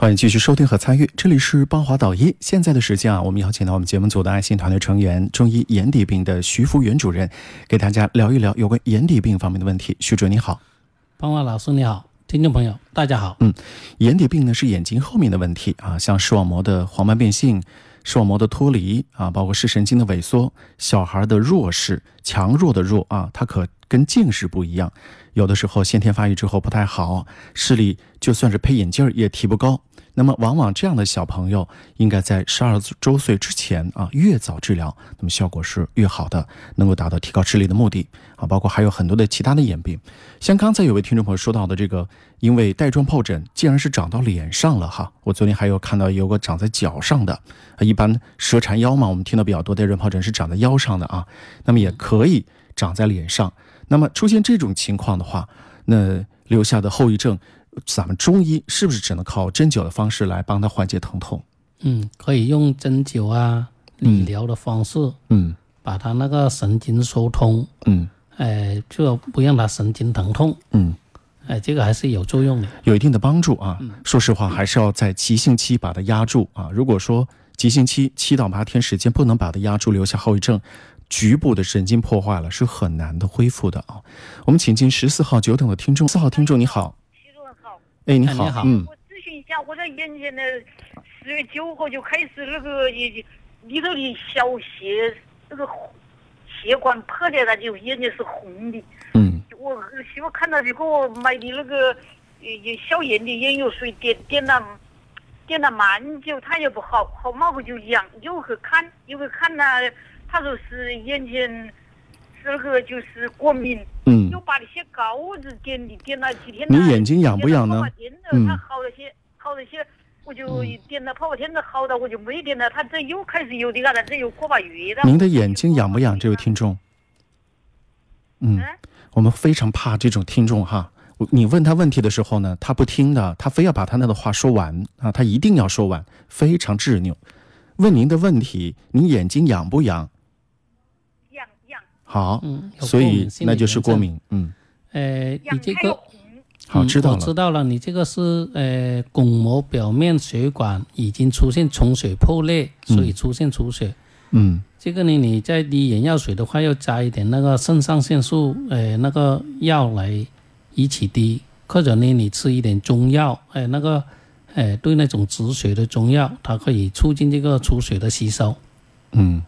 欢迎继续收听和参与，这里是邦华导医。现在的时间啊，我们邀请到我们节目组的爱心团队成员、中医眼底病的徐福元主任，给大家聊一聊有关眼底病方面的问题。徐主任你好，邦华老师你好，听众朋友大家好。嗯，眼底病呢是眼睛后面的问题啊，像视网膜的黄斑变性、视网膜的脱离啊，包括视神经的萎缩、小孩的弱视、强弱的弱啊，它可跟近视不一样，有的时候先天发育之后不太好，视力就算是配眼镜儿也提不高。那么，往往这样的小朋友应该在十二周岁之前啊，越早治疗，那么效果是越好的，能够达到提高视力的目的啊。包括还有很多的其他的眼病，像刚才有位听众朋友说到的这个，因为带状疱疹竟然是长到脸上了哈。我昨天还有看到有个长在脚上的啊，一般蛇缠腰嘛，我们听到比较多带状疱疹是长在腰上的啊，那么也可以长在脸上。那么出现这种情况的话，那留下的后遗症。咱们中医是不是只能靠针灸的方式来帮他缓解疼痛？嗯，可以用针灸啊、理疗的方式，嗯，把他那个神经疏通，嗯，哎，就不让他神经疼痛，嗯，哎，这个还是有作用的，有一定的帮助啊。说实话，还是要在急性期把它压住啊。如果说急性期七到八天时间不能把它压住，留下后遗症，局部的神经破坏了，是很难的恢复的啊。我们请进十四号九等的听众，四号听众你好。哎，你好，嗯，我咨询一下，我这眼前的十月九号就开始那个里里头的小血，那个血管破裂了，就眼睛是红的。嗯，我媳妇看到就给我买的那个消炎的眼药水，点点了点了蛮久，它也不好，好嘛会就痒，又去看，又去看了，他说是眼睛。这个就是过敏，嗯，又把那些膏子点的点了几天。你眼睛痒不痒呢？嗯，它好了些，好了些，我就点了泡泡天的好了，我就没点了。他这又开始有的了，这又过把月了。您的眼睛痒不痒？这位听众，嗯，我们非常怕这种听众哈。你问他问题的时候呢，他不听的，他非要把他那个话说完啊，他一定要说完，非常执拗。问您的问题，您眼睛痒不痒？好，嗯，所以那就是过敏，嗯，呃，你这个好知道了，我知道了，你这个是呃，巩膜表面血管已经出现充血破裂，所以出现出血，嗯，这个呢，你在滴眼药水的话，要加一点那个肾上腺素，呃，那个药来一起滴，或者呢，你吃一点中药，哎，那个，哎，对那种止血的中药，它可以促进这个出血的吸收，嗯。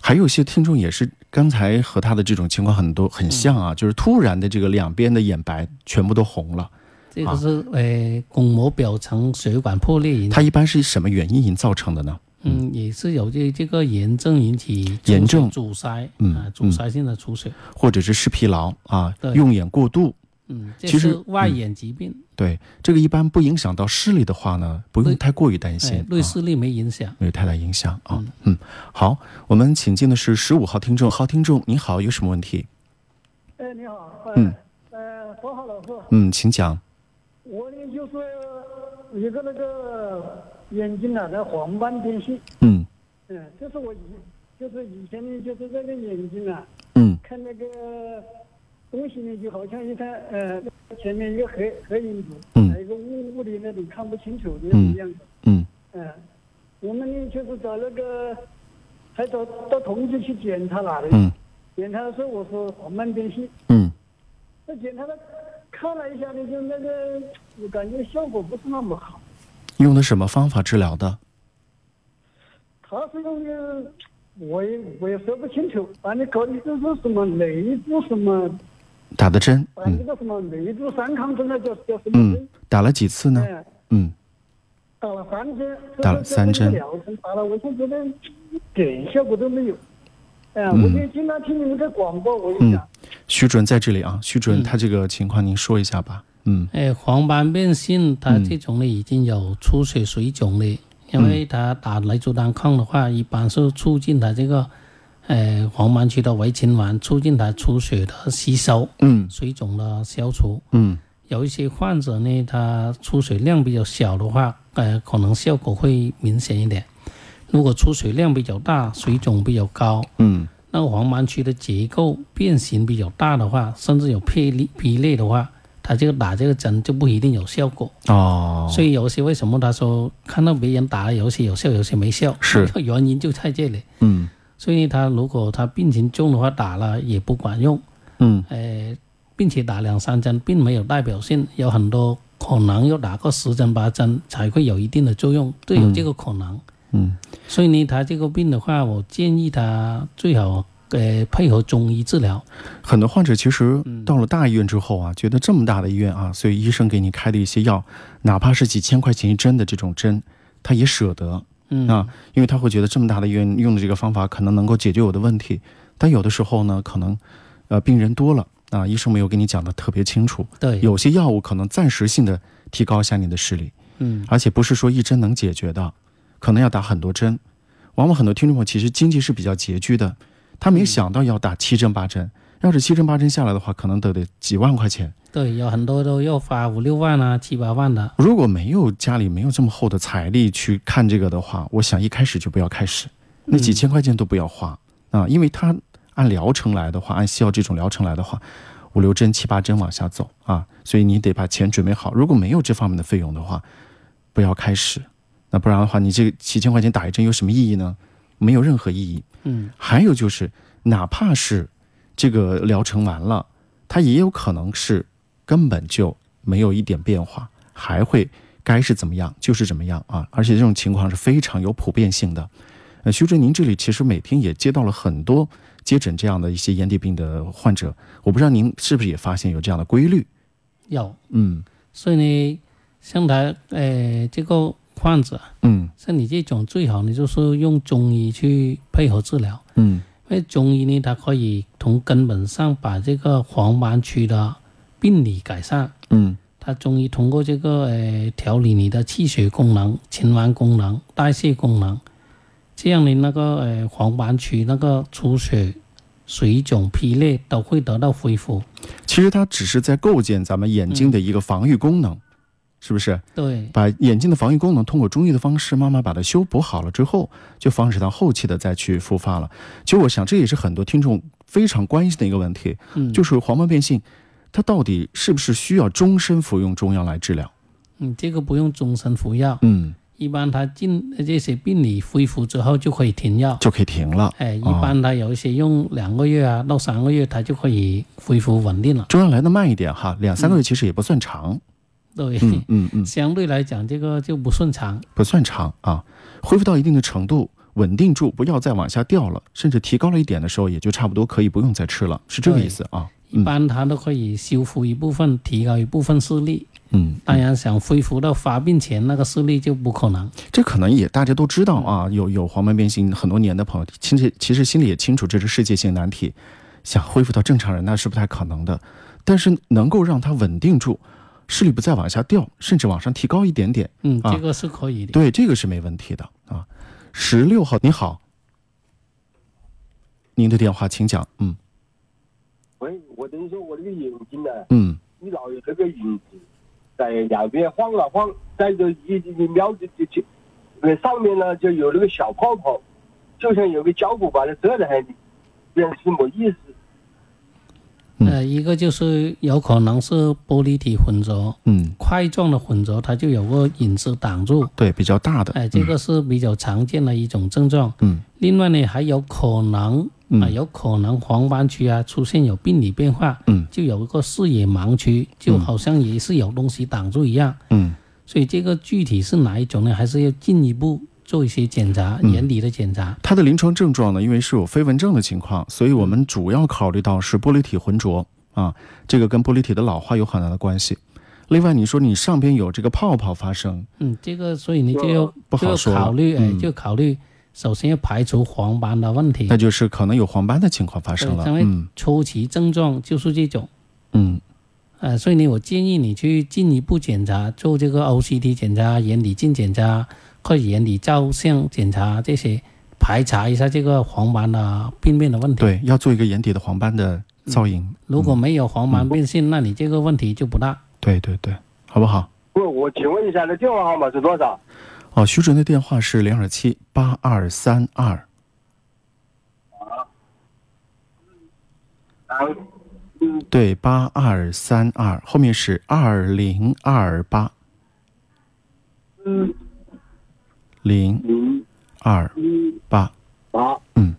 还有一些听众也是刚才和他的这种情况很多很像啊，就是突然的这个两边的眼白全部都红了，这个是呃巩膜表层血管破裂引。它一般是什么原因引造成的呢？嗯，也是有这这个炎症引起炎症。阻塞，嗯，阻塞性的出血，或者是视疲劳啊，用眼过度。嗯，其实外眼疾病。对，这个一般不影响到视力的话呢，不用太过于担心。对视力没影响，没有太大影响啊。嗯，好，我们请进的是十五号听众，好听众，你好，有什么问题？哎，你好，嗯，呃，方浩老师，嗯，请讲。我呢就是一个那个眼睛啊，那黄斑变性。嗯。嗯，就是我以就是以前呢就是这个眼睛啊，嗯，看那个。东西呢，就好像一看，呃，前面一个黑黑影子，嗯，还有一个雾雾的那种看不清楚的那种样子，嗯，嗯，我们呢就是找那个，还找到同济去检查了的，嗯，检查的时候我说黄斑变性，嗯，那检查的看了一下呢，就那个我感觉效果不是那么好。用的什么方法治疗的？他是用的，我也我也说不清楚，反正搞的就是什么内部什么。打的针，嗯，那个什么内注三抗针那叫叫什么针？嗯，打了几次呢？嗯，打了三针，打了三针，打了，我现在觉得点效果都没有。哎呀，我就经常听你们的广播，我就想。徐主任在这里啊，徐主任，他这个情况您说一下吧。嗯，哎，黄斑变性，它这种呢已经有出血水肿了，因为他打雷珠单抗的话，一般是促进他这个。呃，黄斑区的围青丸促进它出血的吸收，嗯，水肿的消除，嗯，有一些患者呢，他出血量比较小的话，呃，可能效果会明显一点。如果出血量比较大，水肿比较高，嗯，那个黄斑区的结构变形比较大的话，甚至有破裂、劈裂的话，他这个打这个针就不一定有效果。哦，所以有些为什么他说看到别人打了有些有效，有些没效，是。原因就在这里。嗯所以他如果他病情重的话，打了也不管用，嗯。呃，并且打两三针并没有代表性，有很多可能要打个十针八针才会有一定的作用，都有这个可能。嗯。所以呢，他这个病的话，我建议他最好呃配合中医治疗。很多患者其实嗯。到了大医院之后啊，觉得这么大的医院啊，所以医生给你开的一些药，哪怕是几千块钱一针的这种针，他也舍得嗯啊，因为他会觉得这么大的医院用的这个方法可能能够解决我的问题。但有的时候呢，可能呃病人多了啊，医生没有给你讲的特别清楚，对，有些药物可能暂时性的提高一下你的视力，嗯而且不是说一针能解决的，可能要打很多针。往往很多听众朋友其实经济是比较拮据的，他没有想到要打七针八针。要是七针八针下来的话，可能得得几万块钱。对，有很多都要花五六万啊、七八万的。如果没有家里没有这么厚的财力去看这个的话，我想一开始就不要开始，那几千块钱都不要花、啊，因为它按疗程来的话，按西药这种疗程来的话，五六针、七八针往下走啊，所以你得把钱准备好。如果没有这方面的费用的话，不要开始。那不然的话，你这个几千块钱打一针有什么意义呢？没有任何意义。嗯还有就是，哪怕是这个疗程完了，它也有可能是根本就没有一点变化，还会该是怎么样就是怎么样啊！而且这种情况是非常有普遍性的。呃，徐志，您这里其实每天也接到了很多接诊这样的一些眼底病的患者，我不知道您是不是也发现有这样的规律？有，嗯所以呢，像他呃这个患者，嗯像你这种最好呢就是用中医去配合治疗，嗯因为中医呢，它可以从根本上把这个黄斑区的病理改善。嗯它中医通过这个呃调理你的气血功能、循环功能、代谢功能，这样你那个呃黄斑区那个出血、水肿、劈裂都会得到恢复。其实它只是在构建咱们眼睛的一个防御功能，是不是？对，把眼睛的防御功能通过中医的方式慢慢把它修补好了之后，就防止它后期的再去复发了。其实我想这也是很多听众非常关心的一个问题，嗯，就是黄斑变性，它到底是不是需要终身服用中药来治疗？嗯，这个不用终身服药，嗯，一般它进这些病理恢复之后就可以停药。就可以停了。哎，一般它有一些用两个月啊到三个月，它就可以恢复稳定了。中药来的慢一点哈，两三个月其实也不算长。对，嗯嗯嗯，相对来讲这个就不顺长。不算长啊，恢复到一定的程度。稳定住，不要再往下掉了，甚至提高了一点的时候，也就差不多可以不用再吃了，是这个意思啊。一般它都可以修复一部分，提高一部分视力。嗯，当然，想恢复到发病前那个视力就不可能。这可能也大家都知道啊，有有黄斑变性很多年的朋友，其实其实心里也清楚这是世界性难题，想恢复到正常人那是不太可能的，但是能够让它稳定住，视力不再往下掉，甚至往上提高一点点，嗯，啊这个是可以的。对，这个是没问题的啊。十六号，你好，您的电话请讲，嗯。喂，我等于说我这个眼睛呢，嗯。你老有这个影子在两边晃了晃，在这一一瞄就就就，那上面呢就有那个小泡泡，就像有个胶布把它遮在海里，这样是什么意思？嗯呃，一个就是有可能是玻璃体混浊，嗯，块状的混浊，它就有个影子挡住。对，比较大的，哎、这个是比较常见的一种症状。嗯另外呢，还有可能啊、嗯有可能黄斑区啊出现有病理变化，嗯就有一个视野盲区，就好像也是有东西挡住一样。嗯所以这个具体是哪一种呢？还是要进一步做一些检查，嗯眼底的检查。它的临床症状呢，因为是有飞蚊症的情况，所以我们主要考虑到是玻璃体浑浊啊，这个跟玻璃体的老化有很大的关系。另外，你说你上边有这个泡泡发生，嗯，这个所以你就要不好说考虑，哎、嗯就考虑首先要排除黄斑的问题那。就是可能有黄斑的情况发生了。因为嗯初期症状就是这种。嗯呃，所以呢，我建议你去进一步检查，做这个 OCT 检查、眼底镜检查或者眼底照相检查这些，排查一下这个黄斑的病变的问题。，对，要做一个眼底的黄斑的造影。如果没有黄斑变性，那你这个问题就不大。对对对，好不好？不，我请问一下，那电话号码是多少？哦，徐主任的电话是零二七八二三二。对，八二三二后面是二零二八嗯零零二一八。八，嗯，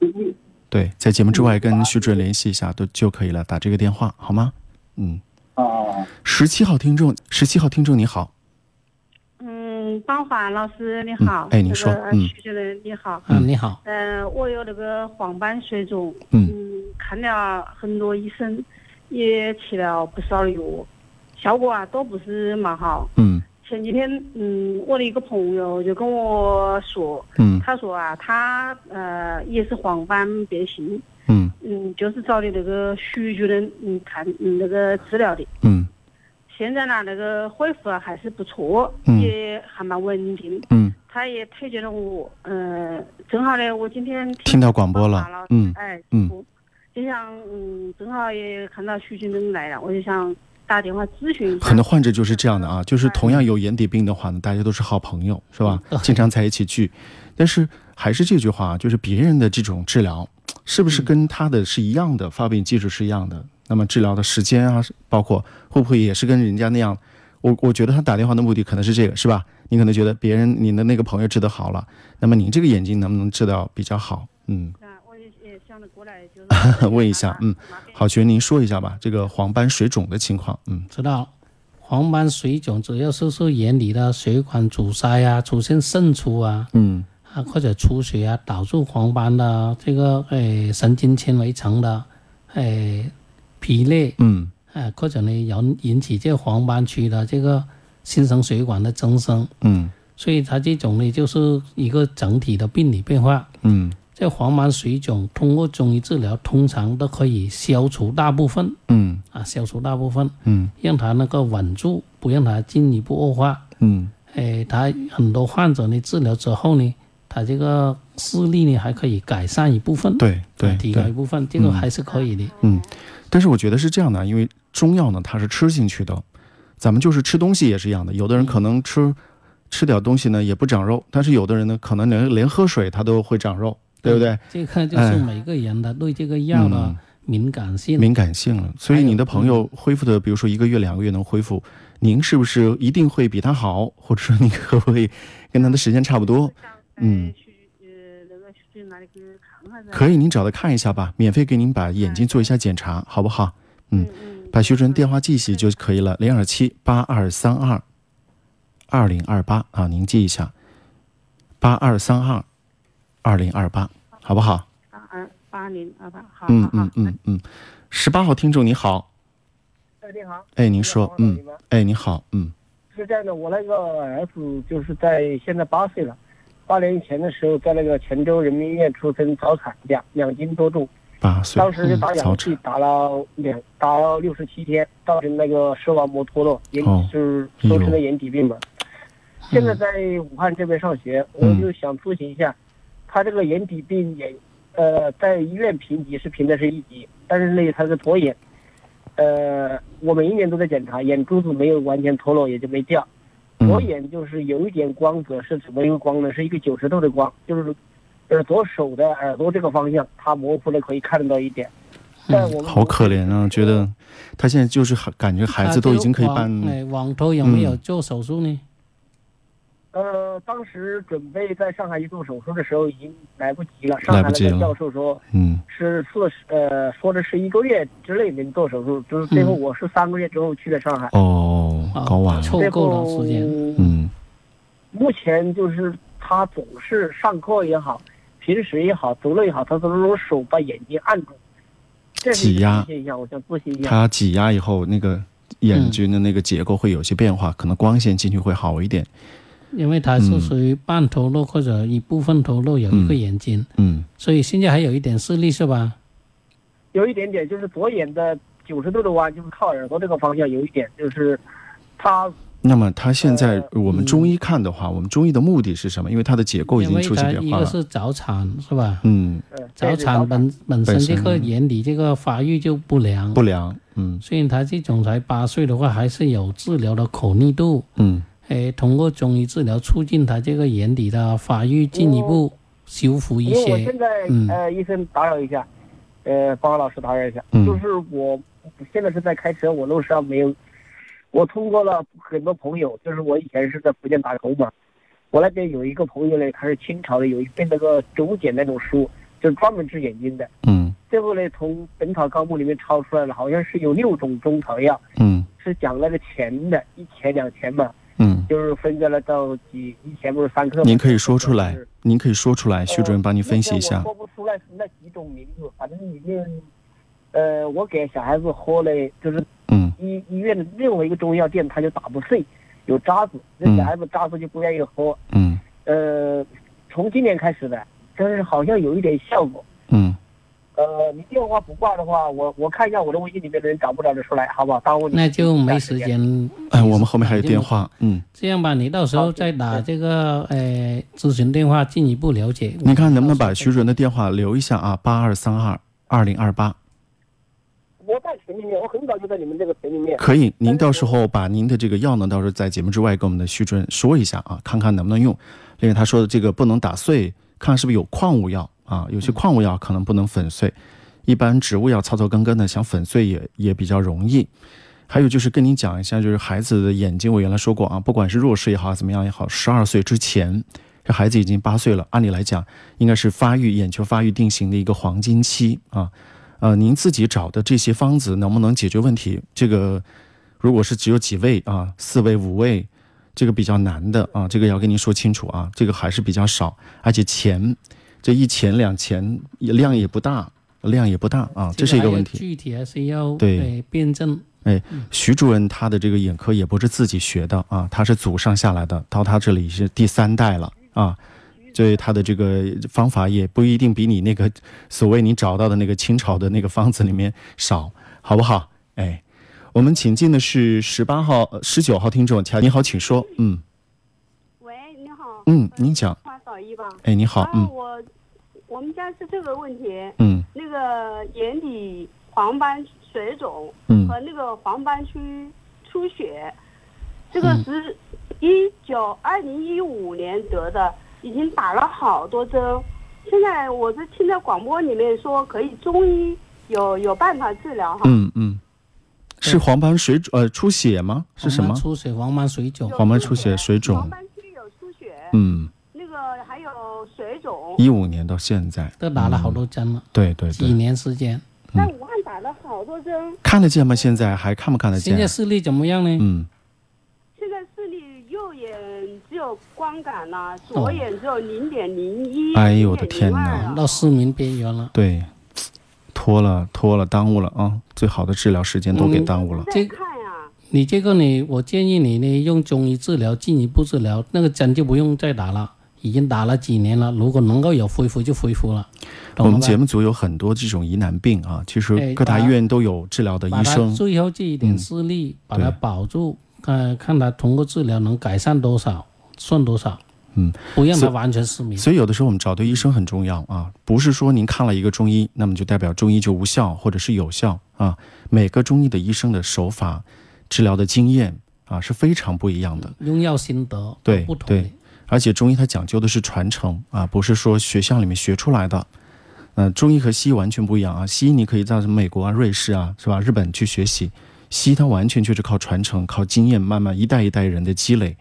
嗯对，在节目之外跟徐主任联系一下都就可以了，打这个电话好吗？嗯，哦，十七号听众，十七号听众你好，嗯，邦华老师你好，嗯哎你说嗯徐主任你好，嗯，你好，嗯、我有那个黄斑水肿，嗯看了很多医生，也吃了不少的药，效果啊都不是蛮好。嗯前几天，嗯，我的一个朋友就跟我说，嗯。他说啊，他呃也是黄斑变性，嗯。嗯，就是找的那个徐主任，嗯，看嗯那个治疗的。嗯。现在呢，那个恢复啊还是不错，嗯。也还蛮稳定。嗯，他也推荐了我，嗯、正好呢，我今天听到广播了。嗯。哎，嗯。就想，嗯，正好也看到徐主任来了，我就想打电话咨询一下。很多患者就是这样的啊，就是同样有眼底病的话呢，大家都是好朋友，是吧？经常在一起聚，但是还是这句话，就是别人的这种治疗，是不是跟他的是一样的，发病技术是一样的？那么治疗的时间啊，包括会不会也是跟人家那样？我我觉得他打电话的目的可能是这个，是吧？你可能觉得别人你的那个朋友治得好了，那么你这个眼睛能不能治疗比较好？嗯，问一下嗯，好，学您说一下吧，这个黄斑水肿的情况。嗯知道。黄斑水肿主要是是眼里的血管阻塞啊，出现渗出啊，嗯啊或者出血啊，导致黄斑的这个诶神经纤维层的诶皮裂，嗯啊或者呢引引起这个黄斑区的这个新生血管的增生，嗯所以它这种呢就是一个整体的病理变化。嗯这黄斑水肿通过中医治疗，通常都可以消除大部分嗯。啊，消除大部分，嗯。让它那个稳住，不让它进一步恶化。嗯。诶，他很多患者呢治疗之后呢，他这个视力呢还可以改善一部分，对对啊提高一，部分，这个嗯。还是可以的。嗯，但是我觉得是这样的，因为中药呢它是吃进去的，咱们就是吃东西也是一样的，有的人可能吃吃点东西呢也不长肉，但是有的人呢可能连连喝水他都会长肉，对不对？这个就是每个人的对这个药的嗯敏感性。敏感性了，所以你的朋友恢复的，比如说一个月、两个月能恢复，您是不是一定会比他好，或者说你可不可以跟他的时间差不多？嗯。可以，您找他看一下吧，免费给您把眼睛做一下检查，好不好？嗯，嗯把徐主任电话记起就可以了，零二七八二三二二零二八啊，您记一下，八二三二二零二八，好不好？八二八零二八，好嗯嗯嗯嗯，十八号听众你好，哎，你好，哎，您说，嗯，哎，你好，嗯。是这样的，我那个儿子就是在现在八岁了，八年前的时候在那个泉州人民医院出生早产，两两斤多重，八岁，当时就打氧气打了两打了六十七天，造成那个视网膜脱落，眼哦就是哎呦俗称的眼底病嘛。现在在武汉这边上学，我嗯就想咨询一下，他这个眼底病也，呃，在医院评级是评的是一级，但是呢，他是左眼，呃，我每一年都在检查，眼珠子没有完全脱落，也就没掉。左嗯眼就是有一点光泽，是怎么一个光呢？是一个九十度的光，就是耳朵手的耳朵这个方向，它模糊的可以看得到一点。嗯好可怜啊，觉得他现在就是很感觉孩子都已经可以办，哎，网头有没有嗯做手术呢？呃，当时准备在上海去做手术的时候，已经来不及了。上海那个来不及了教授说嗯是四十，呃，说的是一个月之内能做手术，就是最后嗯我是三个月之后去的上海。哦，啊搞晚了，凑够了时间。嗯目前就是他总是上课也好，平时也好，走路也好，他都是用手把眼睛按住，这挤压现象。我想咨询一下。他挤压以后那个眼睛的那个结构会有些变化，可能光线进去会好一点，因为它是属于半脱落或者一部分脱落，有一个嗯眼睛，嗯所以现在还有一点视力是吧？有一点点就是左眼的九十度的弯，就是靠耳朵这个方向有一点，就是他那么他现在呃我们中医看的话，我们中医的目的是什么？因为它的结构已经出现它一个变化了，是早产是吧？嗯，呃早产本本身本身这个眼底这个发育就不良，不良，嗯所以他这种才八岁的话，还是有治疗的可逆度。嗯诶，通过中医治疗促进他这个眼底的发育，进一步修复一些。因为我现。在、嗯。呃，医生打扰一下，呃，帮老师打扰一下，嗯。就是我现在是在开车，我路上没有，我通过了很多朋友，就是我以前是在福建打工嘛，我那边有一个朋友呢，他是清朝的，有一本那个竹简那种书，就是专门治眼睛的。嗯。最后呢，从《本草纲目》里面抄出来了，好像是有六种中草药，嗯。是讲那个钱的，一钱两钱嘛，嗯，就是分在了到几以前不是三克吗。您可以说出来，您可以说出来，徐主任帮您分析一下。说不出来是那几种名字，反正里面，呃，我给小孩子喝了，就是嗯医医院的任何一个中药店，他就打不碎，有渣子，那嗯小孩子渣子就不愿意喝。嗯呃，从今年开始的，但是好像有一点效果。嗯，呃，你电话不挂的话，我我看一下我的微信里面的人找不找得出来，好不好？耽误你。那就没时。间。哎，我们后面还有电话，嗯，这样吧，你到时候再打这个呃咨询电话，进一步了解。你看能不能把徐主任的电话留一下啊？八二三二二零二八，我在群里面，我很早就在你们这个群里面。可以。您到时候把您的这个药呢，到时候在节目之外跟我们的徐主任说一下啊，看看能不能用。因为他说的这个不能打碎，看看是不是有矿物药啊？有些矿物药可能不能粉碎，一般植物药草草根根的，想粉碎也也比较容易。还有就是跟您讲一下，就是孩子的眼睛，我原来说过啊，不管是弱视也好，怎么样也好，十二岁之前，这孩子已经八岁了，按理来讲应该是发育眼球发育定型的一个黄金期啊。呃，您自己找的这些方子能不能解决问题？这个如果是只有几味啊，四味五味，这个比较难的啊，这个要跟您说清楚啊，这个还是比较少，而且钱这一钱两钱也量也不大，量也不大啊，这是一个问题。具体还是要对呃辩证。哎徐主任他的这个眼科也不是自己学的啊，他是祖上下来的，到他这里是第三代了啊，所以他的这个方法也不一定比你那个所谓你找到的那个清朝的那个方子里面少，好不好？哎，我们请进的是十八号、十九号听众，乔，你好，请说。嗯喂，你好。嗯，您讲。哎，你好，啊，嗯我我们家是这个问题，嗯那个眼底黄斑水肿嗯和那个黄斑区出血，这个嗯是一九二零一五年得的，已经打了好多针。现在我是听到广播里面说可以中医有有办法治疗哈。嗯嗯，是黄斑水肿呃出血吗？是什么黄斑？出血、黄斑水肿，黄斑出血水肿黄斑区有出血，嗯。一五年到现在，都打了好多针了，对对几，年时间。在武汉打了好多针，看得见吗？现在还看不看得见现？在视力怎么样呢？嗯。现在视力右眼只有光感了，左眼只有零点零一。哎呦我的天哪哪！到失明边缘了。对，拖了拖了，耽误了啊！最好的治疗时间都给耽误了。这看呀，你这个呢，我建议你呢用中医治疗，进一步治疗，那个针就不用再打了，已经打了几年了，如果能够有恢复就恢复了。我们节目组有很多这种疑难病啊，其实哎各大医院都有治疗的医生。最后这一点嗯视力、把它保住，看看他通过治疗能改善多少，算多少。嗯，不让他完全失明。所以有的时候我们找对医生很重要啊，不是说您看了一个中医，那么就代表中医就无效或者是有效啊。每个中医的医生的手法、治疗的经验啊是非常不一样的。用药心得对不同。而且中医它讲究的是传承啊，不是说学校里面学出来的。呃，中医和西医完全不一样啊。西医你可以到什么美国啊、瑞士啊，是吧？日本去学习，西医它完全就是靠传承、靠经验，慢慢一代一代人的积累，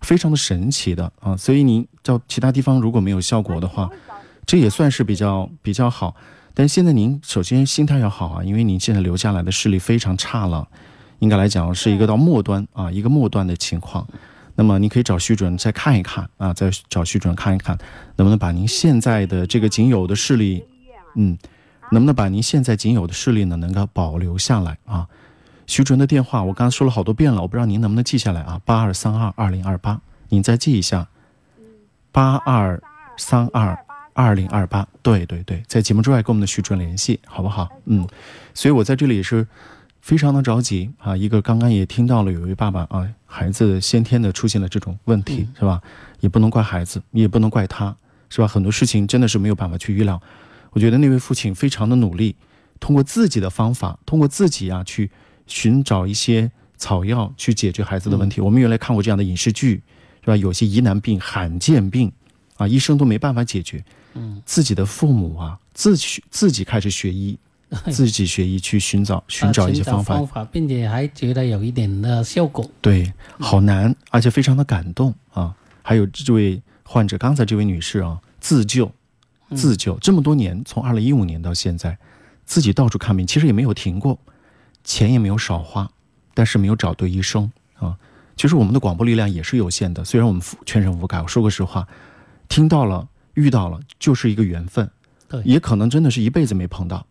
非常的神奇的啊。所以您到其他地方如果没有效果的话，这也算是比较比较好。但现在您首先心态要好啊，因为您现在留下来的视力非常差了，应该来讲是一个到末端啊，一个末端的情况。那么你可以找徐主任再看一看啊，再找徐主任看一看，能不能把您现在的这个仅有的视力，嗯，能不能把您现在仅有的视力呢，能够保留下来啊？徐主任的电话我刚才说了好多遍了，我不知道您能不能记下来啊？八二三二二零二八，您再记一下，八二三二二零二八，对对对，在节目之外跟我们的徐主任联系，好不好？嗯，所以我在这里也是非常的着急啊。一个刚刚也听到了有一位爸爸啊，孩子先天的出现了这种问题，是吧？也不能怪孩子，也不能怪他，是吧？很多事情真的是没有办法去预料。我觉得那位父亲非常的努力，通过自己的方法，通过自己啊去寻找一些草药去解决孩子的问题。我们原来看过这样的影视剧，是吧？有些疑难病、罕见病啊，医生都没办法解决。嗯，自己的父母啊，自己自己开始学医，自己学医去寻找寻找一些方法方。法，并且还觉得有一点的效果。对，好难，而且非常的感动啊！还有这位患者，刚才这位女士啊，自救，自救，这么多年，从二零一五年到现在，自己到处看病，其实也没有停过，钱也没有少花，但是没有找对医生啊。其实我们的广播力量也是有限的，虽然我们全省覆盖，我说个实话，听到了，遇到了，就是一个缘分，对也可能真的是一辈子没碰到。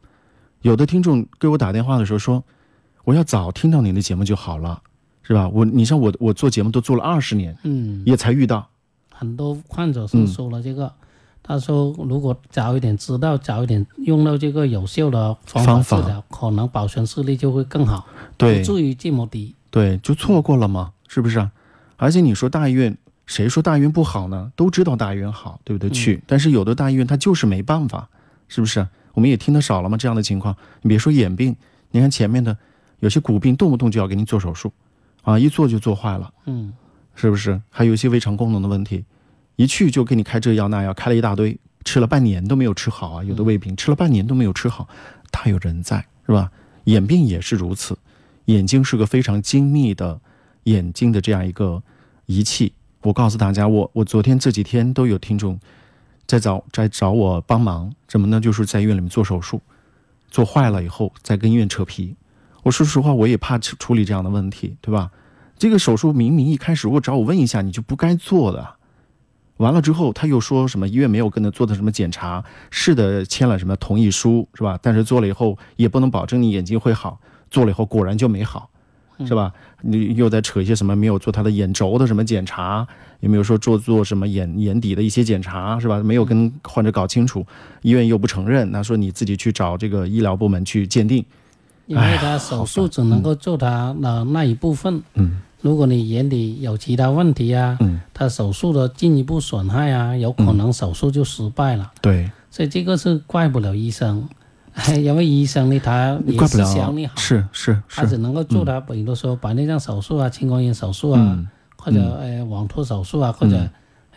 有的听众给我打电话的时候说，我要早听到您的节目就好了。是吧？我你像我，我做节目都做了二十年，嗯，也才遇到。很多患者是说了这个，他说如果早一点知道，早一点用到这个有效的方方法法治疗，可能保存视力就会更好，对不至于这么低。对，就错过了嘛，是不是啊？而且你说大医院，谁说大医院不好呢？都知道大医院好，对不对？去，但是有的大医院它就是没办法，是不是？我们也听得少了吗？这样的情况，你别说眼病，你看前面的有些骨病，动不动就要给你做手术，啊，一做就做坏了。嗯，是不是？还有一些胃肠功能的问题，一去就给你开这药那药，开了一大堆，吃了半年都没有吃好啊！有的胃病吃了半年都没有吃好，大有人在，是吧？眼病也是如此，眼睛是个非常精密的眼睛的这样一个仪器。我告诉大家，我我昨天这几天都有听众在找在找我帮忙，怎么呢？就是在医院里面做手术，做坏了以后再跟医院扯皮。我说实话，我也怕处处理这样的问题，对吧？这个手术明明一开始如果找我问一下，你就不该做的。完了之后，他又说什么医院没有跟他做的什么检查，是的，签了什么同意书，是吧？但是做了以后也不能保证你眼睛会好，做了以后果然就没好，是吧？你又在扯一些什么没有做他的眼轴的什么检查，也没有说做做什么眼眼底的一些检查，是吧？没有跟患者搞清楚，医院又不承认，那说你自己去找这个医疗部门去鉴定，因为他手术只能够做他的那一部分。嗯如果你眼底有其他问题啊，嗯，他手术的进一步损害啊，有可能手术就失败了。对，所以这个是怪不了医生，因为医生呢，他也是想你好，是是是。他只，能够做他，比如说白内障手术啊、青光眼手术啊，嗯。或者呃网脱手术啊，或者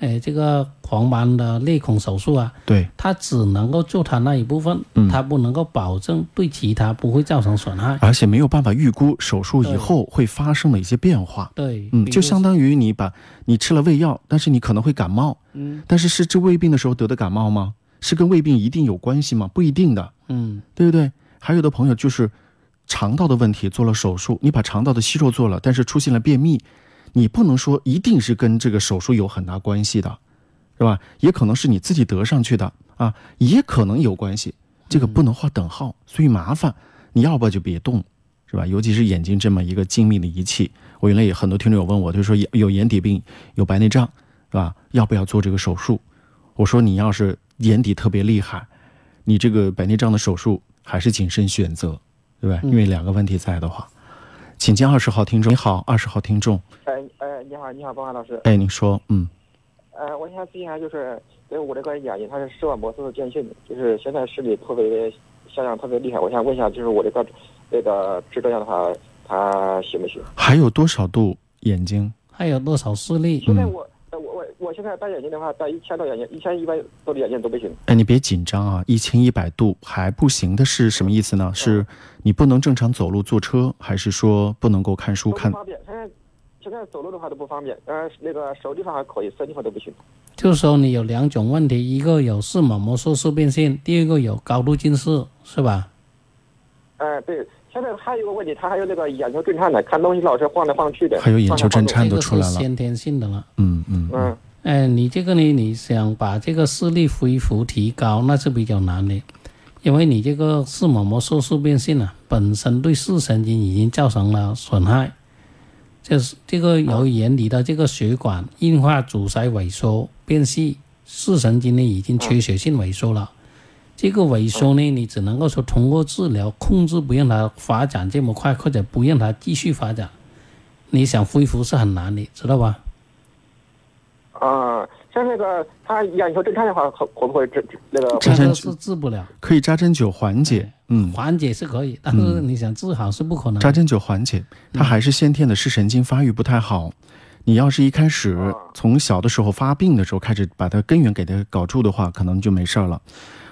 呃这个黄斑的裂孔手术啊，对，他只能够做他那一部分，嗯。他不能够保证对其他不会造成损害。而且没有办法预估手术以后会发生的一些变化。对，嗯，就相当于你把你吃了胃药，但是你可能会感冒，嗯。但是是治胃病的时候得的感冒吗？是跟胃病一定有关系吗？不一定的，嗯对不对？还有的朋友就是肠道的问题做了手术，你把肠道的息肉做了，但是出现了便秘，你不能说一定是跟这个手术有很大关系的，是吧？也可能是你自己得上去的啊，也可能有关系，这个不能画等号，所以麻烦，你要不就别动，是吧？尤其是眼睛这么一个精密的仪器，我原来也很多听众有问我，就说有有眼底病，有白内障，是吧？要不要做这个手术？我说你要是眼底特别厉害，你这个白内障的手术还是谨慎选择，对吧？因为两个问题在的话，请进二十号听众。你好，二十号听众，哎哎，你好，你好，包涵老师。哎，您说，嗯，呃，我想咨询一下，就是因为我这个眼睛它是视网膜色素变性，就是现在视力特别下降特别厉害。我想问一下，就是我这个那个治这样的话，它行不行？还有多少度眼睛？还有多少视力？现在我呃我现在戴眼镜的话，戴一千多眼镜，一千一百度的眼镜都不行。哎，你别紧张啊，一千一百度还不行的是什么意思呢？是你不能正常走路、坐车，还是说不能够看书看？不方便。现在现在走路的话都不方便，呃，那个手地方还可以，身地方都不行。就是说你有两种问题，一个有视网膜色素变性，第二个有高度近视，是吧？呃，对。现在还有一个问题，他还有那个眼球震颤的，看东西老是晃来晃去的。还有眼球震颤都出来了。先天性的了。嗯嗯嗯，嗯，哎，你这个呢，你想把这个视力恢复提高，那是比较难的，因为你这个视网膜色素变性啊，本身对视神经已经造成了损害，就是这个由于眼底的这个血管硬化、阻塞、萎缩、变细，视神经呢已经缺血性萎缩了。这个萎缩呢，你只能够说通过治疗控制，不让它发展这么快，或者不让它继续发展。你想恢复是很难的，知道吧？啊，像那个他眼球震颤的话，可会不会治治那个？震颤这个是治不了。可以扎针灸缓解。嗯，缓解是可以，但是你想治好是不可能的。扎针灸缓解，他还是先天的视神经发育不太好。你要是一开始从小的时候发病的时候开始把它根源给它搞住的话，可能就没事儿了。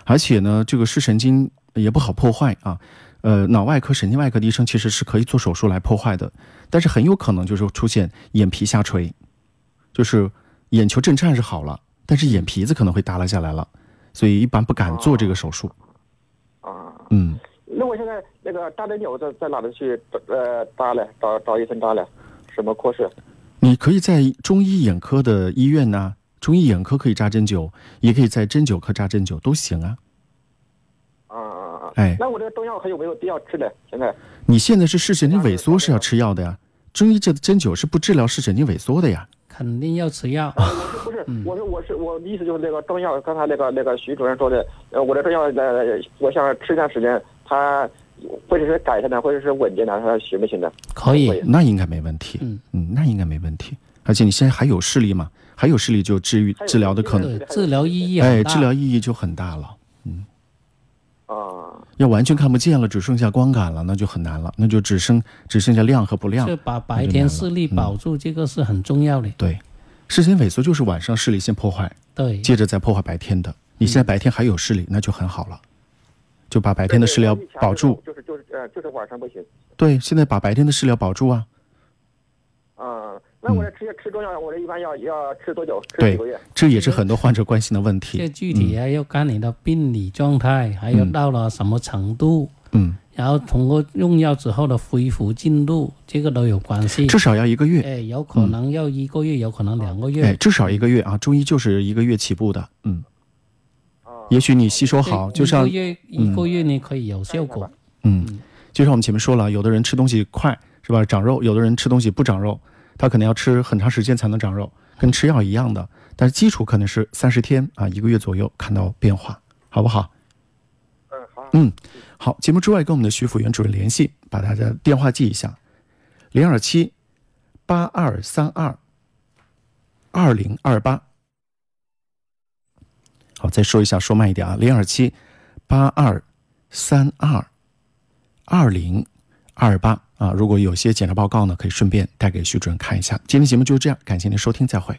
而且呢，这个视神经也不好破坏啊。呃，脑外科、神经外科的医生其实是可以做手术来破坏的，但是很有可能就是出现眼皮下垂，就是眼球震颤是好了，但是眼皮子可能会耷拉下来了，所以一般不敢做这个手术。啊，嗯，那我现在那个扎针灸在在哪里去呃扎嘞？找找医生扎嘞？什么科室？你可以在中医眼科的医院呐、中医眼科可以扎针灸，也可以在针灸科扎针灸，都行啊。啊啊啊！哎那我这个中药还有没有必要吃呢？现在你现在是视神经萎缩是要吃药的呀，中医这针灸是不治疗视神经萎缩的呀。肯定要吃药。不是，我是我是我的意思就是那个中药，刚才那个那个徐主任说的，呃，我的中药呃，我想吃一段时间，它或者是改善呢，或者是稳定呢，它行不行的？可以，那应该没问题。嗯嗯，那应该没问题。而且你现在还有视力嘛？还有视力就治愈治疗的可能，治疗意义哎，治疗意义就很大了。啊，要完全看不见了，只剩下光感了，那就很难了，那就只剩只剩下亮和不亮。就把白天视力保住，这个是很重要的。对，视神经萎缩就是晚上视力先破坏，对，接着再破坏白天的。你现在白天还有视力，那就很好了，就把白天的视力要保住。就是就是呃就是晚上不行。对，现在把白天的视力要保住啊。啊，那我这吃吃中药，我这一般要要吃多久？吃对几个月？这也是很多患者关心的问题这。具体啊要看你的病理状态，还有到了什么程度，嗯，然后通过用药之后的恢复进度，这个都有关系。至少要一个月。哎，有可能要一个月，有可能两个哎，月。至少一个月啊！中医就是一个月起步的。嗯，也许你吸收好，就像一像个月一个月你可以有效果。嗯，就像我们前面说了，有的人吃东西快是吧，长肉；有的人吃东西不长肉，他可能要吃很长时间才能长肉，跟吃药一样的。但是基础可能是三十天啊，一个月左右看到变化，好不好？嗯，好。嗯，好。节目之外跟我们的徐辅元主任联系，把他的电话记一下：零二七八二三二二零二八。好，再说一下，说慢一点啊，零二七八二三二二零二八啊。如果有些检查报告呢，可以顺便带给徐主任看一下。今天节目就是这样，感谢您收听，再会。